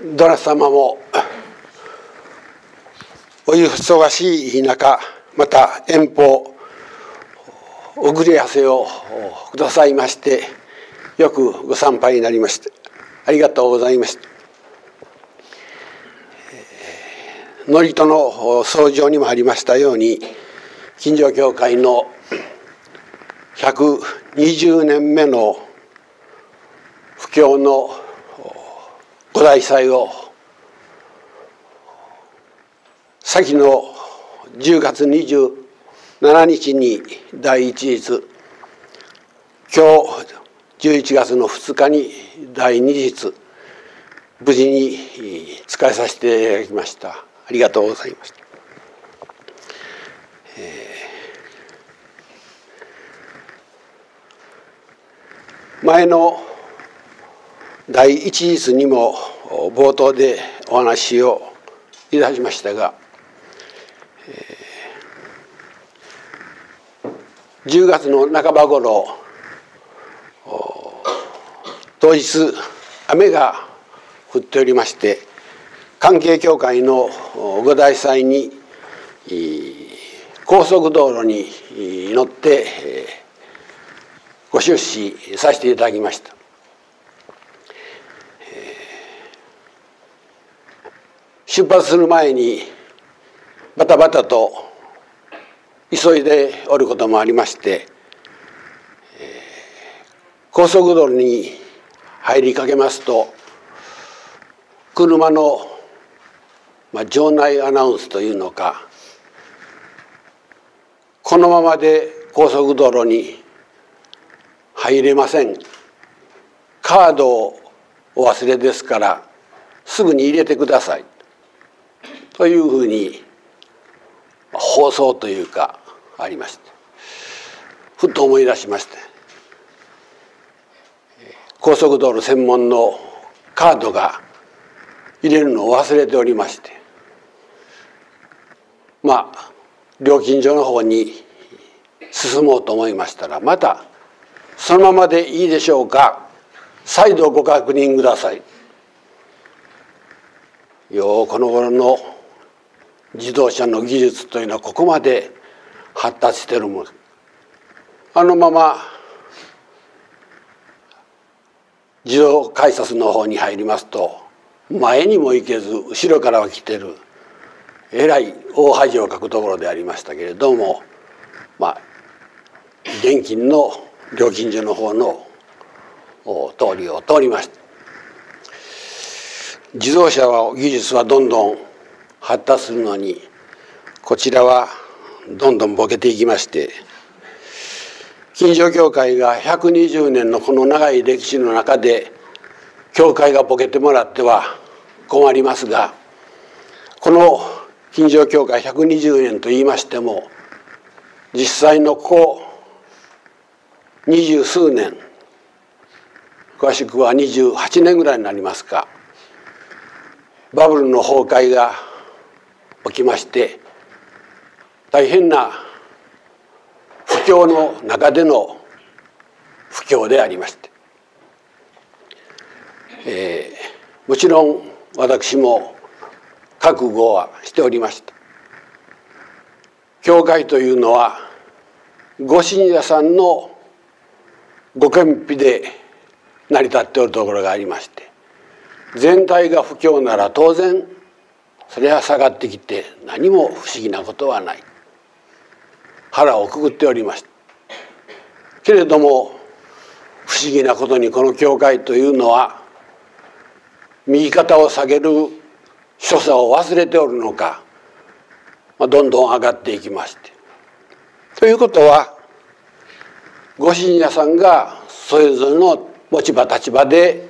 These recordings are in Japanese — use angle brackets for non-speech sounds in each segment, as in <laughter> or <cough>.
どなた様もお忙しい中また遠方遅れやせをくださいましてよくご参拝になりましてありがとうございました。祝詞の創上にもありましたように近所教会の120年目の布教の五大祭を先の10月27日に第一日今日11月の2日に第二日無事に使いさせていただきました。ありがとうございました、えー、前の第一日にも冒頭でお話をいたしましたが、えー、10月の半ば頃当日雨が降っておりまして関係協会の五大祭に高速道路に乗ってご出資させていただきました。出発する前にバタバタと急いでおることもありまして高速道路に入りかけますと車の、まあ、場内アナウンスというのかこのままで高速道路に入れません。カードをお忘れですからすぐに入れてください。というふうに放送というかありまして。ふっと思い出しまして。高速道路専門のカードが入れるのを忘れておりまして。まあ料金所の方に進もうと思いましたらまたそのままでいいでしょうか。再度ご確認ください。ようこの頃の自動車の技術というのはここまで発達してるものあのまま自動改札の方に入りますと前にも行けず後ろからは来てるえらい大恥をかくところでありましたけれどもまあ現金の料金所の方の通りを通りました。自動車は技術はどんどん発達するのにこちらはどんどんボケていきまして近所教会が120年のこの長い歴史の中で教会がボケてもらっては困りますがこの近所教会120年と言いましても実際のここ二十数年詳しくは28年ぐらいになりますかバブルの崩壊が起きまして大変な不況の中での不況でありまして、えー、もちろん私も覚悟はしておりました。教会というのはご信者さんのご謙卑で成り立っておるところがありまして全体が不況なら当然それは下がってきて何も不思議なことはない。腹をくくっておりました。けれども不思議なことにこの教会というのは右肩を下げる所作を忘れておるのか、まあ、どんどん上がっていきまして。ということはご信者さんがそれぞれの持ち場立場で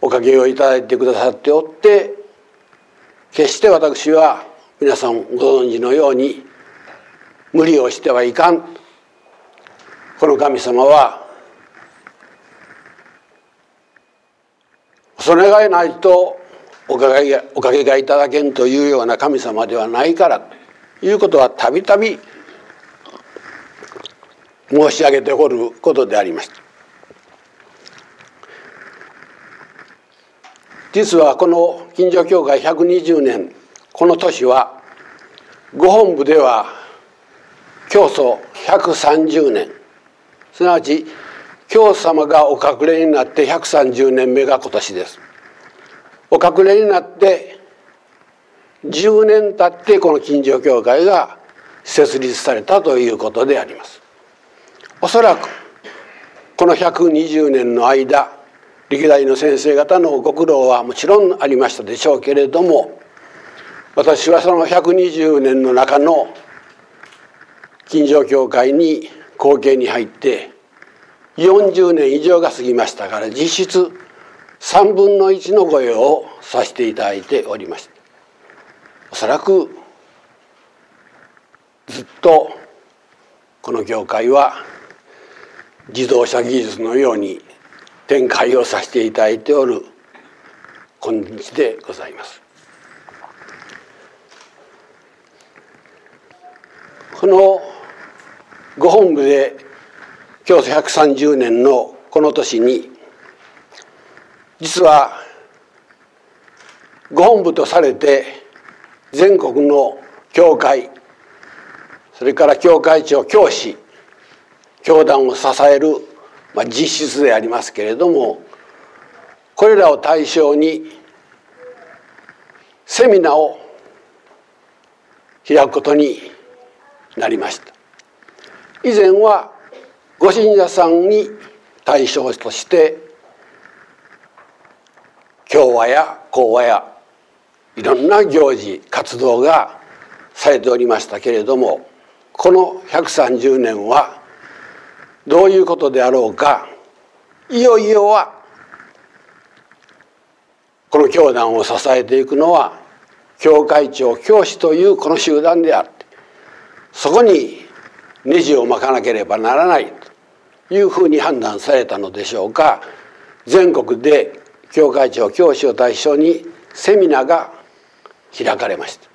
おかげをいただいてくださっておって決して私は皆さんご存知のように無理をしてはいかんこの神様はそれがいないとおかげおかげがいただけんというような神様ではないからということはたびたび申し上げておることでありました。実はこの近所教会120年この年はご本部では教祖130年。すなわち教祖様がお隠れになって130年目が今年です。お隠れになって10年経ってこの近所教会が設立されたということであります。おそらくこの120年の間歴代の先生方のご苦労はもちろんありましたでしょうけれども私はその120年の中の近所教会に後継に入って40年以上が過ぎましたから実質3分の1の御用をさせていただいておりました。おそらくずっとこの業界は自動車技術のように展開をさせていただいておる今日でございます。このご本部で教祖130年のこの年に実はご本部とされて全国の教会それから教会長教師教団を支える、まあ、実質でありますけれどもこれらを対象にセミナーを開くことになりました。以前はご信者さんに対象として共和や講和やいろんな行事活動がされておりましたけれどもこの130年はどういうことであろうかいよいよはこの教団を支えていくのは教会長教師というこの集団であってそこにネジを巻かなければならないというふうに判断されたのでしょうか。全国で教会長教師を対象にセミナーが開かれました。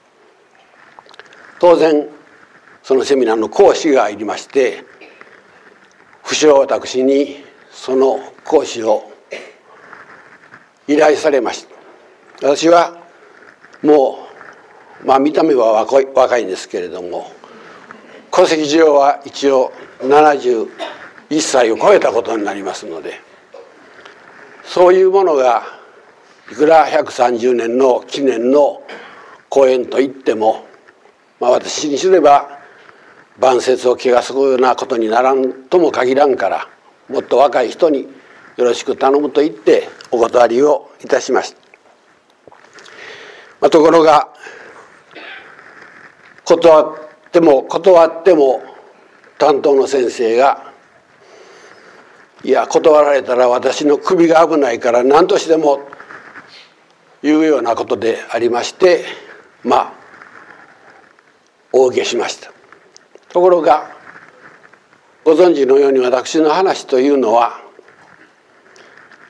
当然そのセミナーの講師がいりまして不詳私にその講師を依頼されました。私はもうまあ見た目は若い若いんですけれども戸籍上は一応71歳を超えたことになりますのでそういうものがいくら130年の記念の公演といっても、まあ、私にすれば晩節を汚すようなことにならんとも限らんからもっと若い人によろしく頼むと言ってお断りをいたしました。まあ、ところが断っても断っても担当の先生が「いや断られたら私の首が危ないから何としても」いうようなことでありましてまあ大下しましたところがご存知のように私の話というのは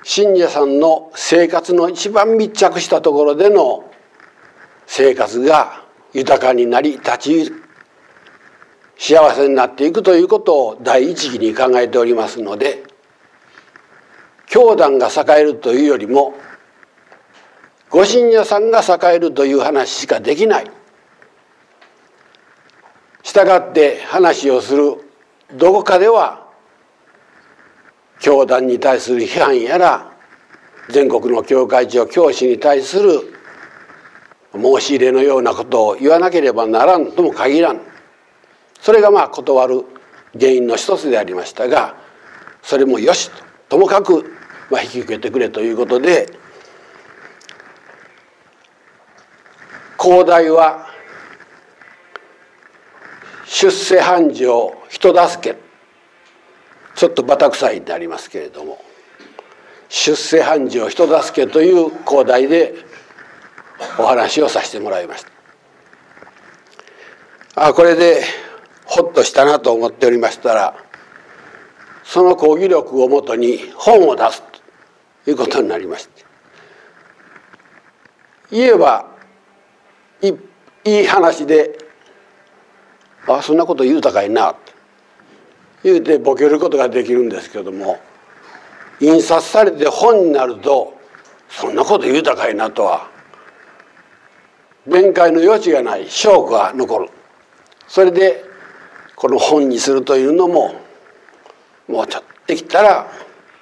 信者さんの生活の一番密着したところでの生活が豊かになり立ち幸せになっていくということを第一義に考えておりますので教団が栄えるというよりもご信者さんが栄えるという話しかできない。したがって話をするどこかでは教団に対する批判やら全国の教会長教師に対する申し入れのようなことを言わなければならんとも限らん。それがまあ断る原因の一つでありましたがそれもよしとともかくまあ引き受けてくれということで広大は出世繁盛人助け。ちょっとバタ臭いでありますけれども。出世繁盛人助けという広大でお話をさせてもらいました。あこれでほっとしたなと思っておりましたらその講義力をもとに本を出すということになりまして。言えばいいい話で「あそんなこと言うたかいな」と言うてボケることができるんですけども印刷されて本になるとそんなこと言うたかいなとは弁解の余地がない証拠が残る。それでこの本にするというのももうちょっとできたら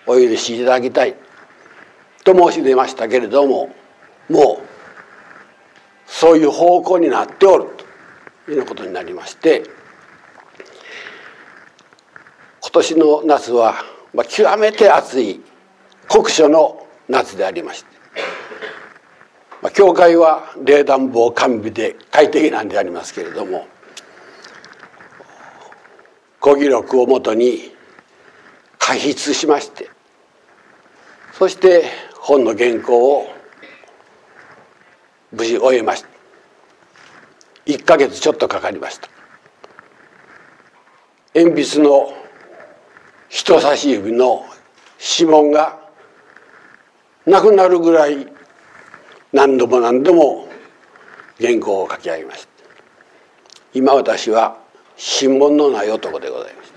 お許しいただきたい。と申し出ましたけれどももうそういう方向になっておる。いうようなことになりまして今年の夏は、まあ、極めて暑い酷暑の夏でありまして、まあ、教会は冷暖房完備で快適なんでありますけれども講義録をもとに開筆しましてそして本の原稿を無事終えました1か月ちょっとかかりました。鉛筆の人差し指の指紋がなくなるぐらい何度も何度も原稿を書き上げました。今私は指紋のない男でございます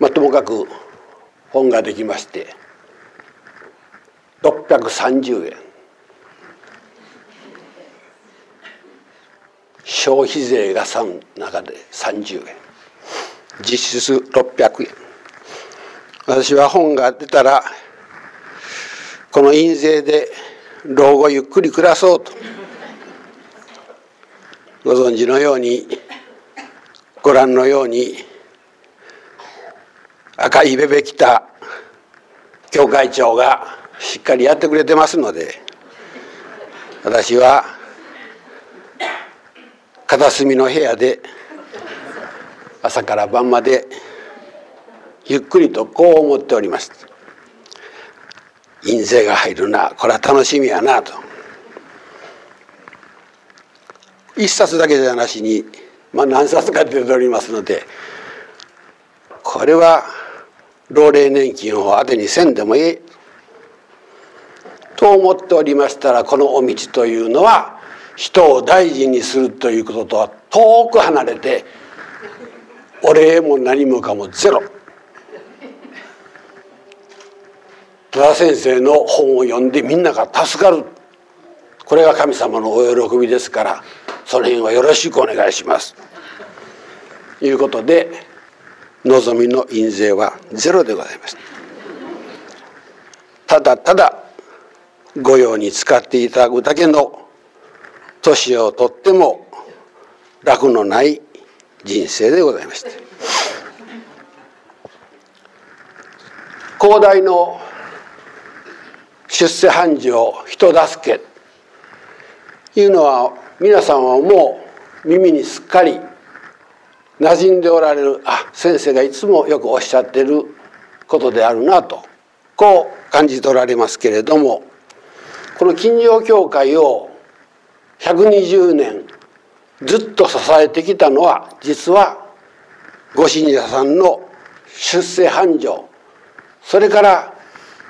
まあともかく本ができまして630円。消費税が3中で30円。実質600円。私は本が出たらこの印税で老後ゆっくり暮らそうと。ご存知のようにご覧のように赤いベベ着た教会長がしっかりやってくれてますので私は片隅の部屋で朝から晩までゆっくりとこう思っております。印税が入るなこれは楽しみやなと。一冊だけじゃなしに、まあ、何冊か出ておりますのでこれは老齢年金を当てにせんでもいい。と思っておりましたらこのお道というのは人を大事にするということとは遠く離れてお礼も何もかもゼロ。多田先生の本を読んでみんなが助かる。これが神様のお喜びですからその辺はよろしくお願いします。ということで望みの印税はゼロでございますただただ御用に使っていただくだけの年をとっても楽のない人生でございました。広大の出世繁盛人助けいうのは皆さんはもう耳にすっかり馴染んでおられるあ先生がいつもよくおっしゃってることであるなとこう感じ取られますけれどもこの金城教会を120年ずっと支えてきたのは実はご信者さんの出世繁盛。それから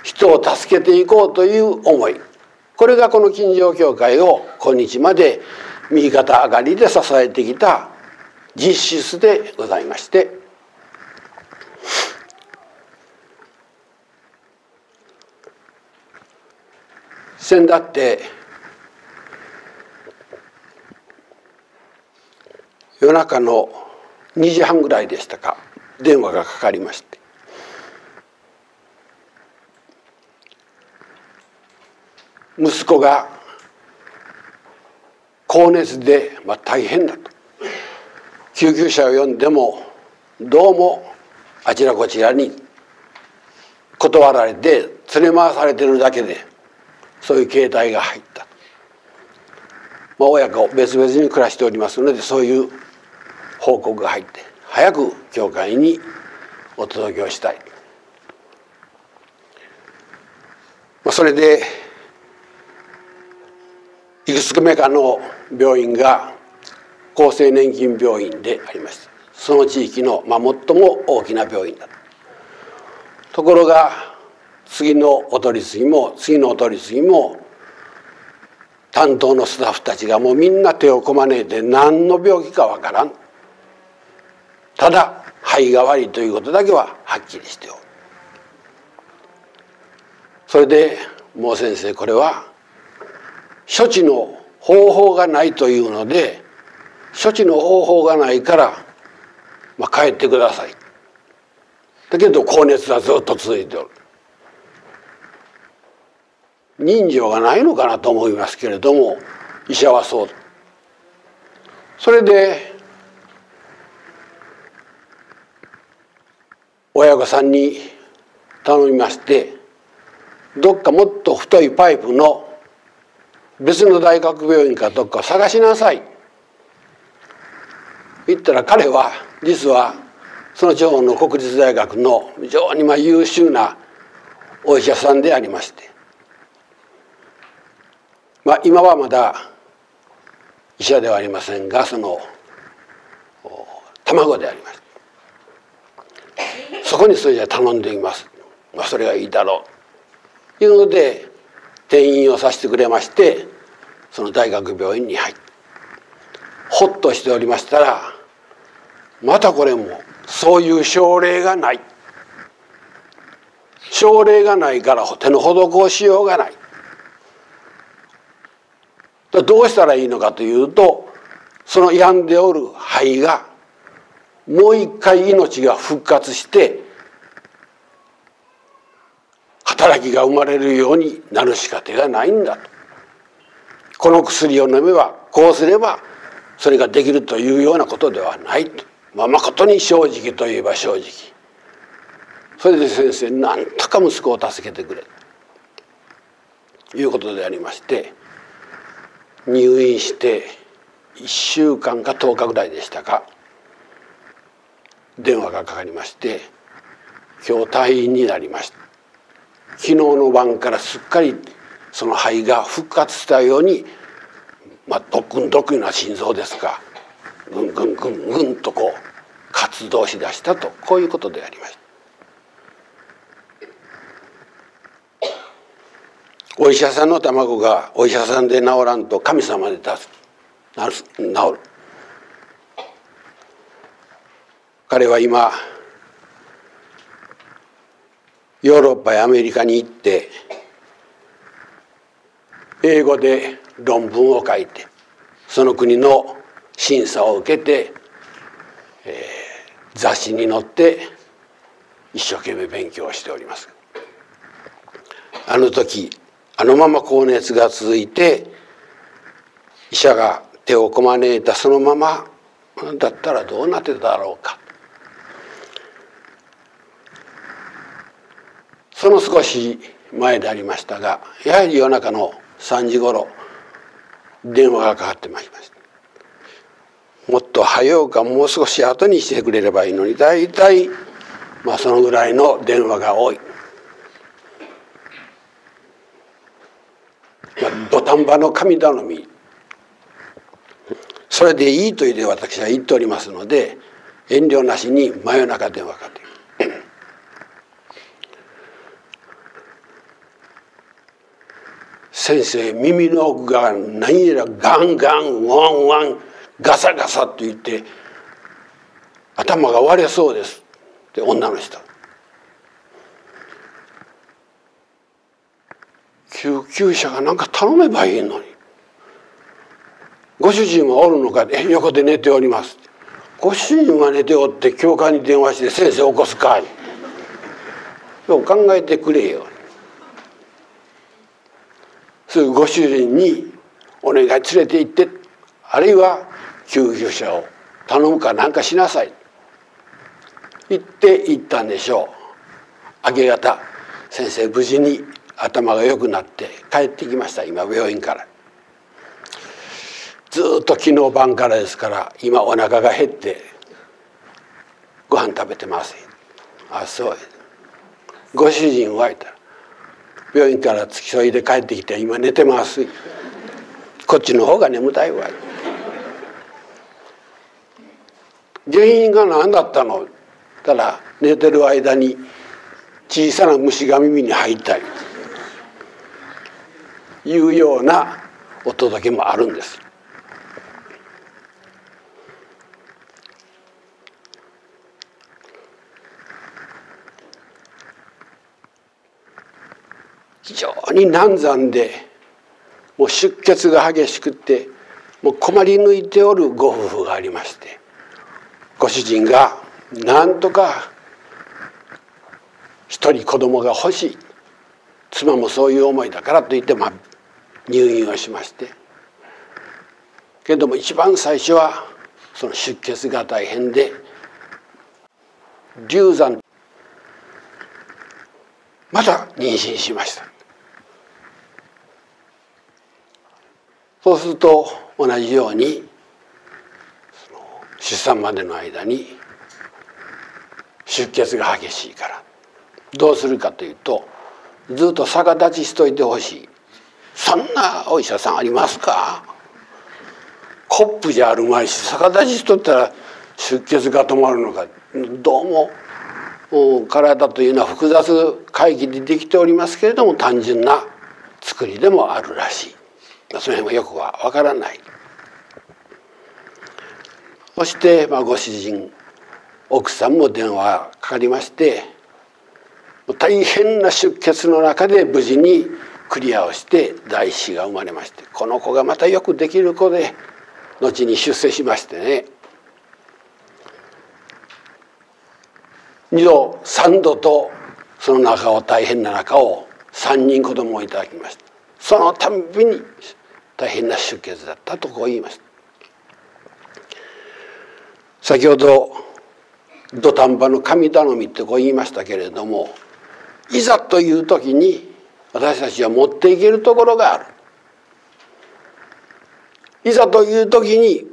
人を助けていこうという思い。これがこの金城教会を今日まで右肩上がりで支えてきた実質でございまして先だって夜中の2時半ぐらいでしたか。電話がかかりまして。息子が高熱で、まあ、大変だと。救急車を呼んでもどうもあちらこちらに断られて連れ回されてるだけでそういう携帯が入った、まあ、親子別々に暮らしておりますのでそういう報告が入って早く教会にお届けをしたい、まあ、それでいくつか目かの病院が厚生年金病院でありました。その地域の、まあ、最も大きな病院だところが次のお取り次ぎも次のお取り次ぎも担当のスタッフたちがもうみんな手をこまねいて何の病気かわからん。ただ肺が悪いということだけははっきりしておるそれでもう先生これは処置の方法がないというので処置の方法がないから、まあ、帰ってください。だけど高熱はずっと続いておる。人情がないのかなと思いますけれども医者はそう。それで親御さんに頼みましてどっかもっと太いパイプの別の大学病院かどっか探しなさい。言ったら彼は実はその地方の国立大学の非常にまあ優秀なお医者さんでありましてまあ今はまだ医者ではありませんがその卵であります。そこにそれじゃ頼んでいます、まあ、それがいいだろう。というので転院をさせてくれましてその大学病院に入ってほっとしておりましたらまたこれもそういう症例がない。症例がないから手の施しようがない。どうしたらいいのかというとその病んでおる肺がもう一回命が復活して働きが生まれるようになるしか手がないんだと。この薬を飲めばこうすればそれができるというようなことではないと、まあ、誠に正直といえば正直。それで先生なんとか息子を助けてくれということでありまして入院して1週間か10日ぐらいでしたか電話がかかりまして今日退院になりました昨日の晩からすっかりその肺が復活したようにまあドクンドクンな心臓ですがぐんぐんぐんぐんとこう活動しだしたとこういうことでありました。お医者さんの卵がお医者さんで治らんと神様で出す治る。彼は今ヨーロッパやアメリカに行って英語で論文を書いてその国の審査を受けて、えー、雑誌に載って一生懸命勉強しております。あの時あのまま高熱が続いて医者が手をこまねいたそのままだったらどうなってただろうか。その少し前でありましたがやはり夜中の3時ごろ電話がかかってまいりました。もっと早うかもう少し後にしてくれればいいのに大体まあそのぐらいの電話が多い。土壇場の神頼み。それでいいと言って私は言っておりますので遠慮なしに真夜中電話かけ <coughs> 先生耳の奥が何やらガンガンワンワンガサガサと言って頭が割れそうです。って女の人。救急車が何か頼めばいいのに。ご主人はおるのか。え横で寝ております。ご主人は寝ておって教官に電話して先生起こすかい。よう考えてくれよ。すぐご主人にお願い連れて行ってあるいは救急車を頼むかなんかしなさい。言って行ったんでしょう。明け方先生無事に頭が良くなって帰ってきました今病院から。ずっと昨日晩からですから今お腹が減ってご飯食べてません。あそうご主人はいたら病院から付き添いで帰ってきて今寝てます。こっちの方が眠たいわ。原因が何だったの？たら寝てる間に小さな虫が耳に入ったり。いうようなお届けもあるんです。非常に難産でもう出血が激しくてもう困り抜いておるご夫婦がありましてご主人がなんとか一人子供が欲しい妻もそういう思いだからといって、まあ、入院をしまして。けれども一番最初はその出血が大変で流産。また妊娠しました。そうすると同じように出産までの間に出血が激しいから。どうするかというとずっと逆立ちしといてほしい。そんなお医者さんありますか？コップじゃあるまいし逆立ちしとったら出血が止まるのか。どうも体というのは複雑回帰でできておりますけれども単純な作りでもあるらしい。その辺はよくはわからない。そして、まあ、ご主人奥さんも電話かかりまして大変な出血の中で無事にクリアをして第一子が生まれましてこの子がまたよくできる子で後に出世しましてね。2度3度とその中を大変な中を3人子供をいただきました。そのたんびに大変な出血だったとこう言いました。先ほど土壇場の神頼みってこう言いましたけれどもいざという時に私たちは持っていけるところがあるいざという時に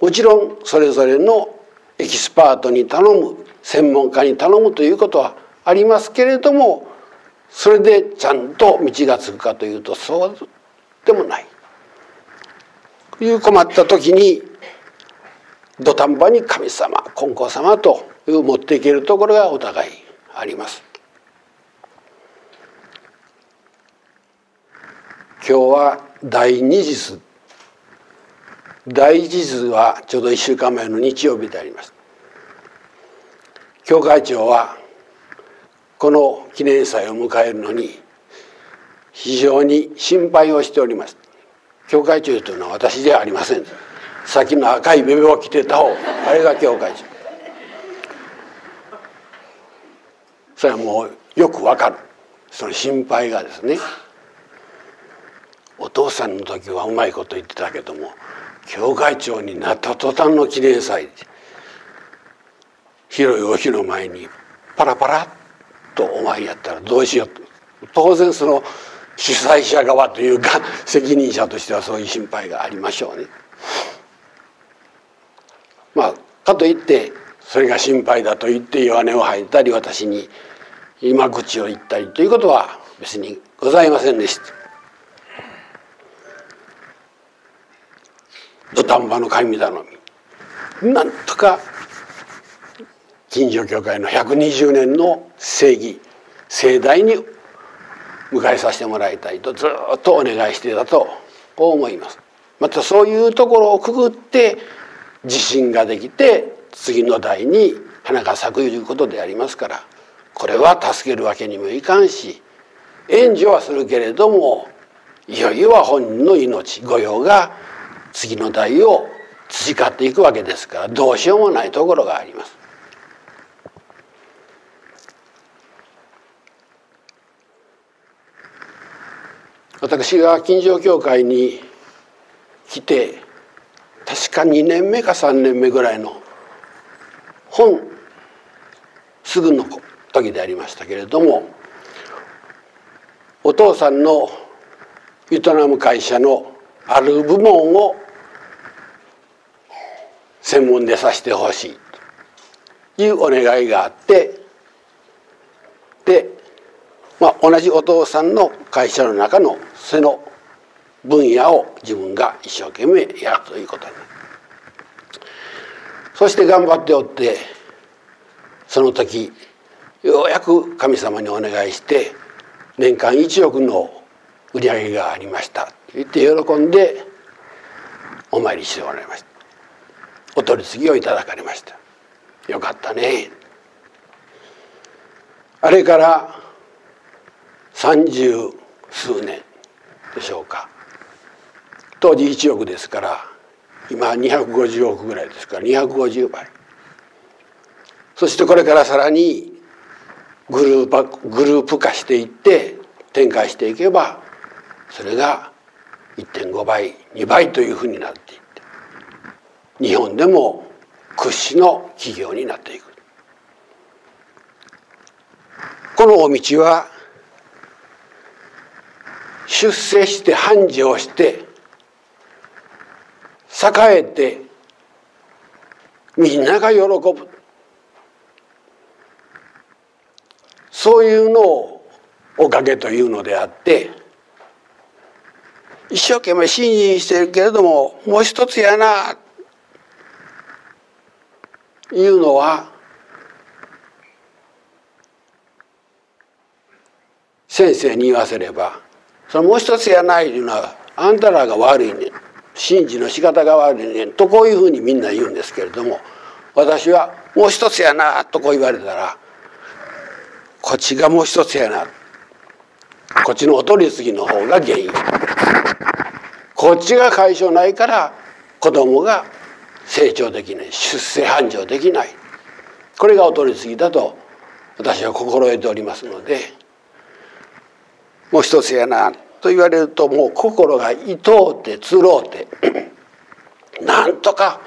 もちろんそれぞれのエキスパートに頼む専門家に頼むということはありますけれどもそれでちゃんと道がつくかというとそうでもない。という困った時に土壇場に神様金光様という持っていけるところがお互いあります。今日は第二次第一次はちょうど1週間前の日曜日であります。教会長はこの記念祭を迎えるのに非常に心配をしております。教会長というのは私ではありません。先の赤いベベを着てた方。あれが教会長。それはもうよくわかる。その心配がですね。父さんの時はうまいこと言ってたけども教会長になった途端の記念祭広いお日の前にパラパラっとお参りやったらどうしようと当然その主催者側というか <laughs> 責任者としてはそういう心配がありましょうね。まあかといってそれが心配だと言って弱音を吐いたり私に今口を言ったりということは別にございませんでした。土壇場の神頼みなんとか近所教会の120年の正義盛大に迎えさせてもらいたいとずっとお願いしていたと思います。またそういうところをくぐって自信ができて次の代に花が咲くいうことでありますからこれは助けるわけにもいかんし援助はするけれどもいよいよは本人の命御用が次の代を培っていくわけですからどうしようもないところがあります。私が金城教会に来て確か2年目か3年目ぐらいの本すぐの時でありましたけれどもお父さんの営む会社のある部門を専門でさせてほしい。というお願いがあって。で、まあ、同じお父さんの会社の中のその分野を自分が一生懸命やるということになそして頑張っておってその時ようやく神様にお願いして年間1億の売り上げがありました。と言って喜んでお参りしておられました。お取り次ぎをいただかれました。よかったね。あれから三十数年でしょうか。当時1億ですから今250億ぐらいですから250倍。そしてこれからさらにグループグループ化していって展開していけばそれが1.5倍2倍というふうになっていって日本でも屈指の企業になっていく。このお道は出世して繁盛して栄えてみんなが喜ぶ。そういうのをおかげというのであって一生懸命信心してるけれどももう一つやないうのは先生に言わせればそのもう一つやないいうのはあんたらが悪いね信じの仕方が悪いねとこういうふうにみんな言うんですけれども私はもう一つやなとこう言われたらこっちがもう一つやなこっちのお取り次ぎの方が原因。こっちが解消ないから子供が成長できない出世繁盛できないこれがお取り次ぎだと私は心得ておりますのでもう一つやなと言われるともう心がいとうてつろうて <clears throat> なんとか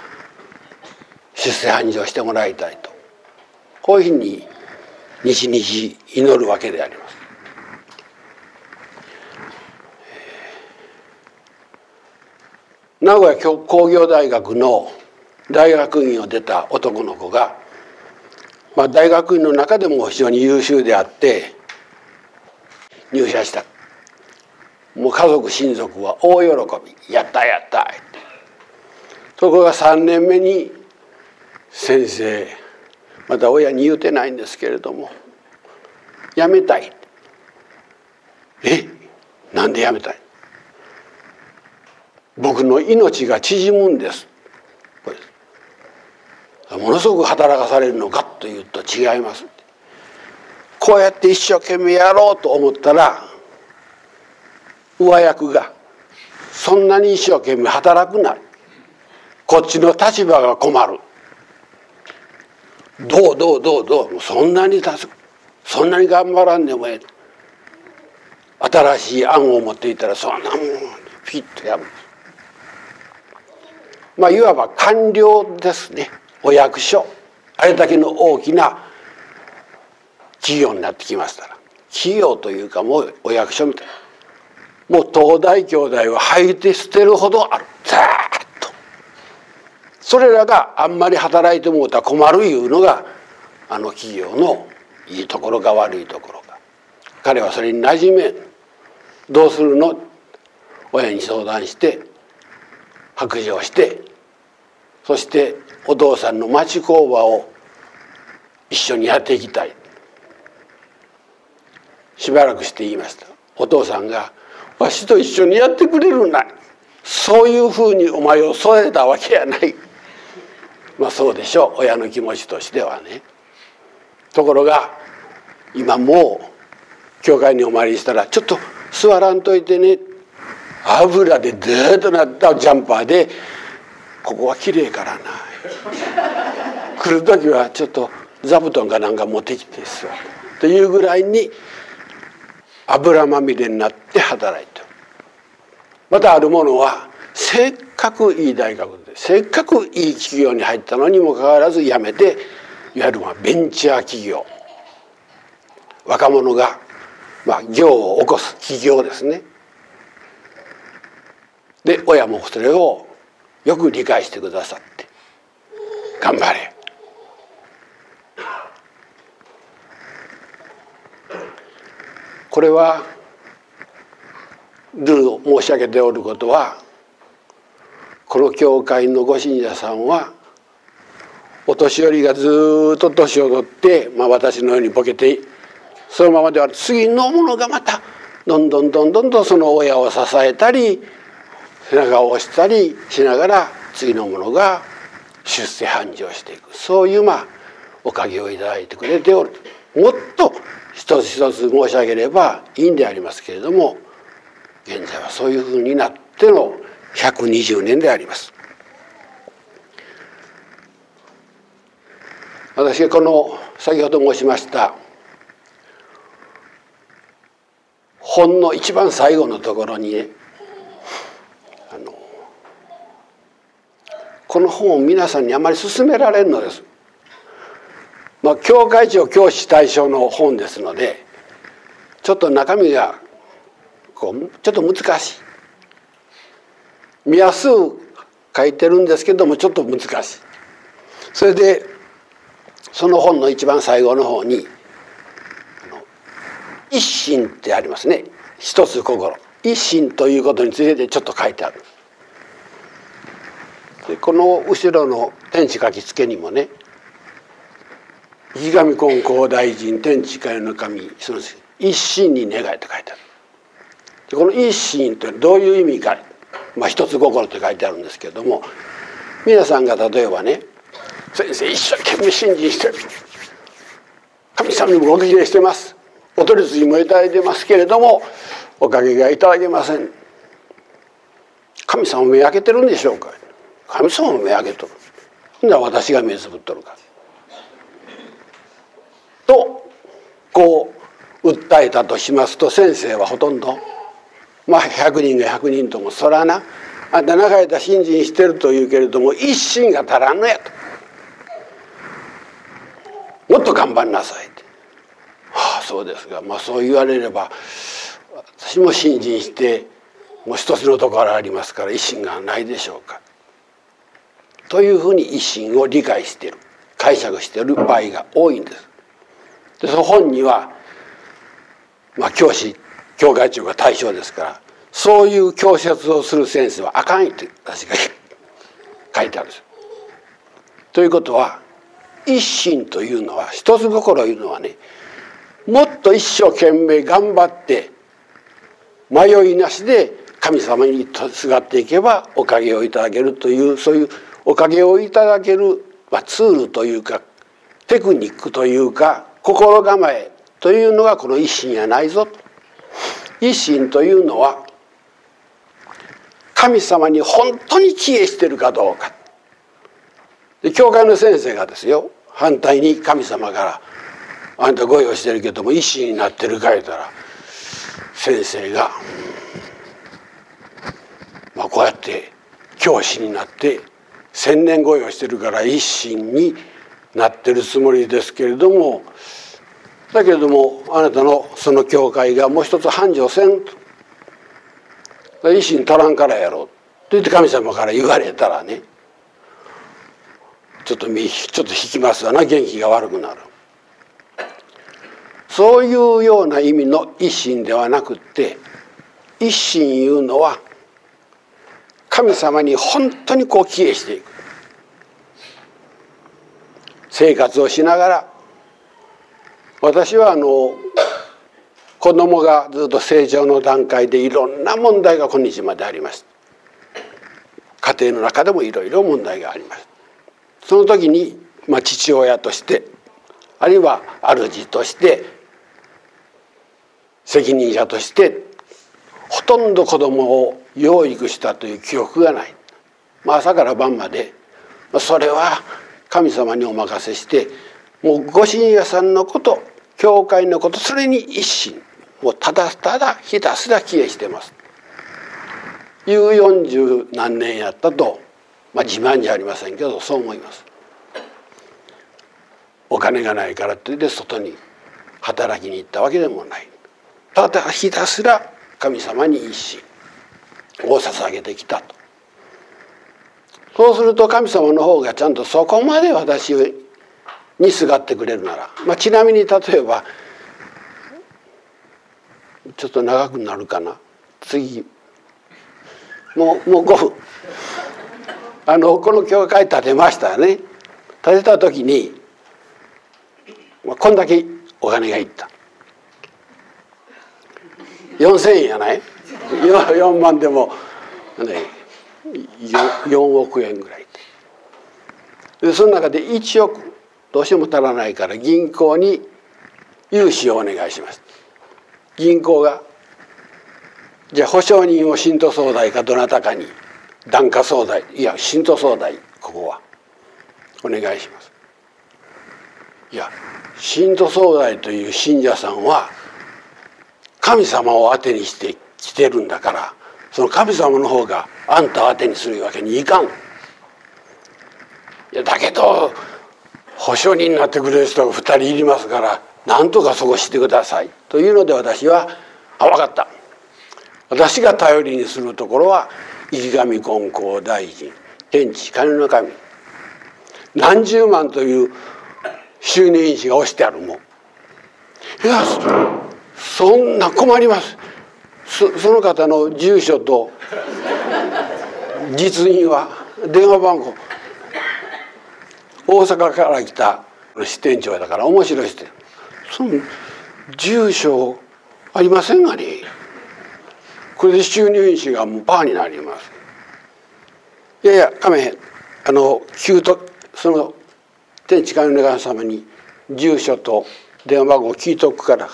出世繁盛してもらいたいとこういうふうに日々祈るわけであります。名古屋工業大学の大学院を出た男の子が、まあ、大学院の中でも非常に優秀であって入社した。もう家族親族は大喜び「やったやった」ところが3年目に先生また親に言うてないんですけれども「やめたい」え？なんでやめたい？僕の命が縮むんです。ものすごく働かされるのかというと違います。こうやって一生懸命やろうと思ったら上役がそんなに一生懸命働くなるこっちの立場が困る。どうどうどうどうそんなに助そんなに頑張らんでもええ。新しい案を持っていたらそんなもんピッとやむまあいわば官僚ですね。お役所あれだけの大きな企業になってきましたら企業というかもうお役所みたいな。もう東大兄弟は吐いて捨てるほどある。ザーッと。それらがあんまり働いてもうたら困るいうのがあの企業のいいところか悪いところか。彼はそれに馴染めどうするの？親に相談して白状してそしてお父さんの町工場を一緒にやっていきたい。しばらくして言いました。お父さんが「わしと一緒にやってくれるな」そういうふうにお前を育てたわけやない。まあそうでしょう。親の気持ちとしてはね。ところが今もう教会にお参りしたら「ちょっと座らんといてね」油でデーッとなったジャンパーで「ここは綺麗からな」<laughs> 来る時はちょっと座布団かなんか持ってきて座るというぐらいに油まみれになって働いてまたあるものはせっかくいい大学でせっかくいい企業に入ったのにもかかわらず辞めていわゆるまあベンチャー企業。若者がまあ業を起こす企業ですね。で親もそれをよく理解してくださって頑張れ。これはルール申し上げておることはこの教会のご信者さんはお年寄りがずっと年を取って、まあ、私のようにボケてそのままでは次のものがまたどんどんどんどんとその親を支えたり背中を押したりしながら次のものが出世繁盛していくそういうまあおかげをいただいてくれておるもっと一つ一つ申し上げればいいんでありますけれども現在はそういうふうになっての120年であります。私がこの先ほど申しました本の一番最後のところにねあのこの本を皆さんにあまり勧められるのです。まあ、教会長教師対象の本ですのでちょっと中身がこうちょっと難しい。見やすく書いてるんですけどもちょっと難しい。それでその本の一番最後の方に「一心」ってありますね。一つ心。一心ということについてちょっと書いてあるでこの後ろの天地書きつけにもね「池上金光大臣天地界の神その一心に願い」と書いてある。でこの一心ってどういう意味か、まあ、一つ心と書いてあるんですけども皆さんが例えばね「先生一生懸命信心してる神様にもご祈念してます。お取り次ぎもいただいてますけれどもおかげがいただけません。神様目開けてるんでしょうか。神様も目開けとる。ほんなら私が目つぶっとるか。とこう訴えたとしますと先生はほとんどまあ100人が100人ともそらな。あんた長い間信心してると言うけれども一心が足らんのやと。もっと頑張んなさいって。はあそうですがまあそう言われれば私も信心してもう一つのところありますから一心がないでしょうか。というふうに一心を理解している解釈している場合が多いんです。でその本には、まあ、教師教会長が対象ですからそういう教説をする先生はあかんって私が <laughs> 書いてあるんです。ということは一心というのは一つ心いうのはねもっと一生懸命頑張って迷いなしで神様にすがっていけばおかげをいただけるというそういうおかげをいただける、まあ、ツールというかテクニックというか心構えというのがこの一心やないぞ一心というのは神様に本当に帰依してるかどうか。で教会の先生がですよ反対に神様から「あんたご用してるけども一心になってるか」言ったら先生が、まあ、こうやって教師になって千年超えをしてるから一心になってるつもりですけれどもだけれどもあなたのその教会がもう一つ繁盛せんと。一心足らんからやろう。と言って神様から言われたらねちょっとちょっと引きますわな。元気が悪くなる。そういうような意味の一心ではなくって一心いうのは神様に本当にこう帰依していく。生活をしながら私はあの子供がずっと成長の段階でいろんな問題が今日まであります。家庭の中でもいろいろ問題があります。その時に、まあ、父親としてあるいは主として責任者としてほとんど子供を養育したという記憶がない、まあ、朝から晩まで。それは神様にお任せしてもうご神屋さんのこと教会のことそれに一心。もうただただひたすら帰依してます。いう四十何年やったと、まあ、自慢じゃありませんけどそう思います。お金がないからといって外に働きに行ったわけでもない。ただひたすら神様に一心。を捧げてきたと。そうすると神様の方がちゃんとそこまで私にすがってくれるなら、まあ、ちなみに例えばちょっと長くなるかな。次。もうもう5分。あのこの教会建てましたね。建てた時に、まあ、こんだけお金がいった。4,000円やない？<laughs> 4, 万でもね 4, 億円ぐらいでその中で1億どうしても足らないから銀行に融資をお願いします。銀行がじゃあ保証人を信徒総代かどなたかに檀家総代いや信徒総代ここはお願いします。いや信徒総代という信者さんは神様を当てにして来てるんだからその神様の方があんたを当てにするわけにいかん。いやだけど保証人になってくれる人が2人いりますからなんとかそこしてください。というので私は「あ分かった」私が頼りにするところは池上金光大臣天地金の神。何十万という収入印紙が押してあるもん。いやそんな困ります。そその方の住所と実印は電話番号。大阪から来た支店長だから面白い支店その住所ありませんがね？これで収入印紙がもうパーになります。いやいやかめへんあの給とその天地神の願様に住所と電話番号聞いとくから。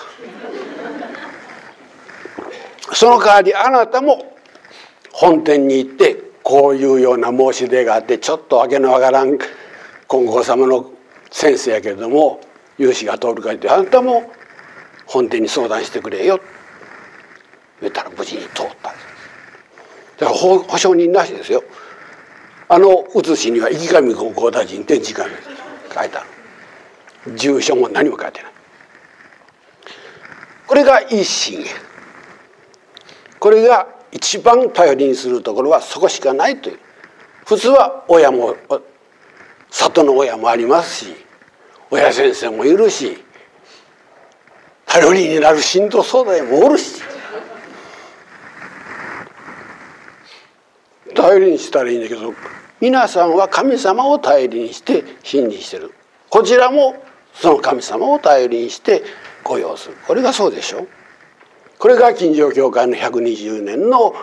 その代わりあなたも本店に行ってこういうような申し出があってちょっと訳のわからん金剛様の先生やけれども融資が通るかってあなたも本店に相談してくれよ言ったら無事に通ったんです。だから保証人なしですよ。あの写しには池上高校大臣天地神書いてある。住所も何も書いてない。これが一心これが一番頼りにするところはそこしかないという。普通は親も里の親もありますし親先生もいるし頼りになる信徒相談もおるし。頼りにしたらいいんだけど皆さんは神様を頼りにして信じしてる。こちらもその神様を頼りにして御用する。これがそうでしょう。これが金城教会の120年の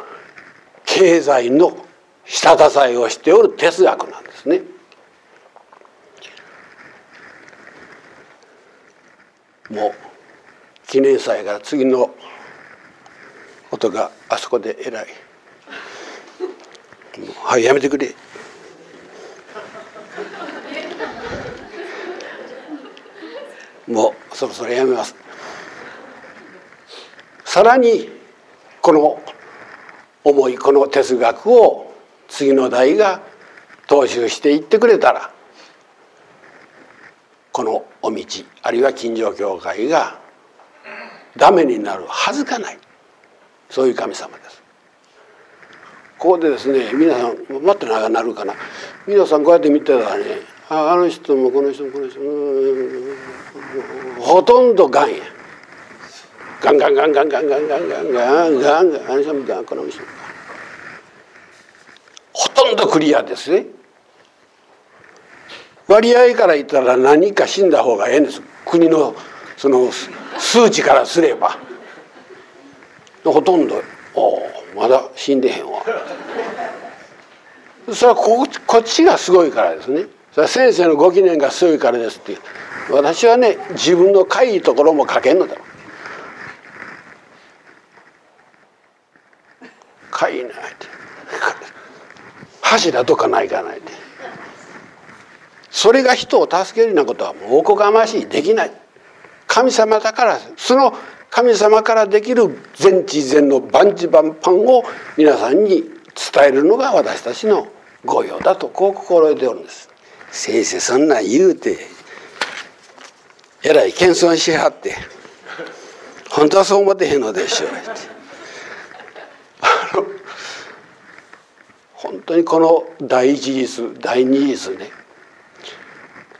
経済の下支えをしておる哲学なんですね。もう記念祭から次の音があそこで偉い。はいやめてくれ。もうそろそろやめます。さらにこの思いこの哲学を次の代が踏襲していってくれたらこのお道あるいは金城教会がダメになるはずがない。そういう神様です。ここでですね皆さん待って長なるかな。皆さんこうやって見てたらねあの人もこの人もこの人もほとんどがんや。ガンガンガンガンガンガンガンガンガンガンガンあの人もガンこの人もほとんどクリアですね割合から言ったら何か死んだ方がええんです国のその数値からすればほとんど「おおまだ死んでへんわ」それはここっちがすごいからですねそれは先生のご記念がすごいからですって私はね自分のかいいところも書けんのだろうかいなって柱とかないかないってそれが人を助けるようなことはもうおこがましい。できない。神様だからその神様からできる全知全の万事万般を皆さんに伝えるのが私たちの御用だとこう心得ておるんです。先生そんな言うてえらい謙遜しはって本当はそう思ってへんのでしょう本当にこの第一日第二日ね。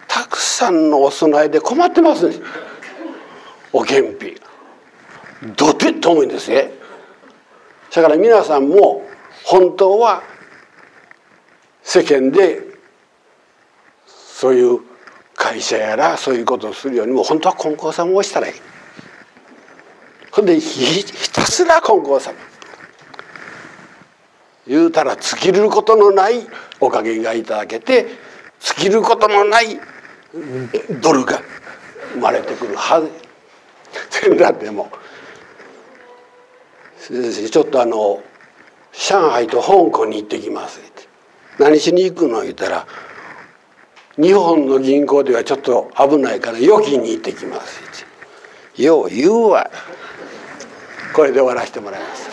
たくさんのお供えで困ってますね。お献費どてっと重いんですね。だから皆さんも本当は世間でそういう会社やらそういうことをするよりも本当は金光様をしたらいい。ほんでひたすら金光様。言うたら尽きることのないおかげがいただけて尽きることのないドルが生まれてくるはず。だってもちょっとあの上海と香港に行ってきます。って何しに行くの？言ったら日本の銀行ではちょっと危ないから預金に行ってきます。ってよう言うわ。これで終わらせてもらいます。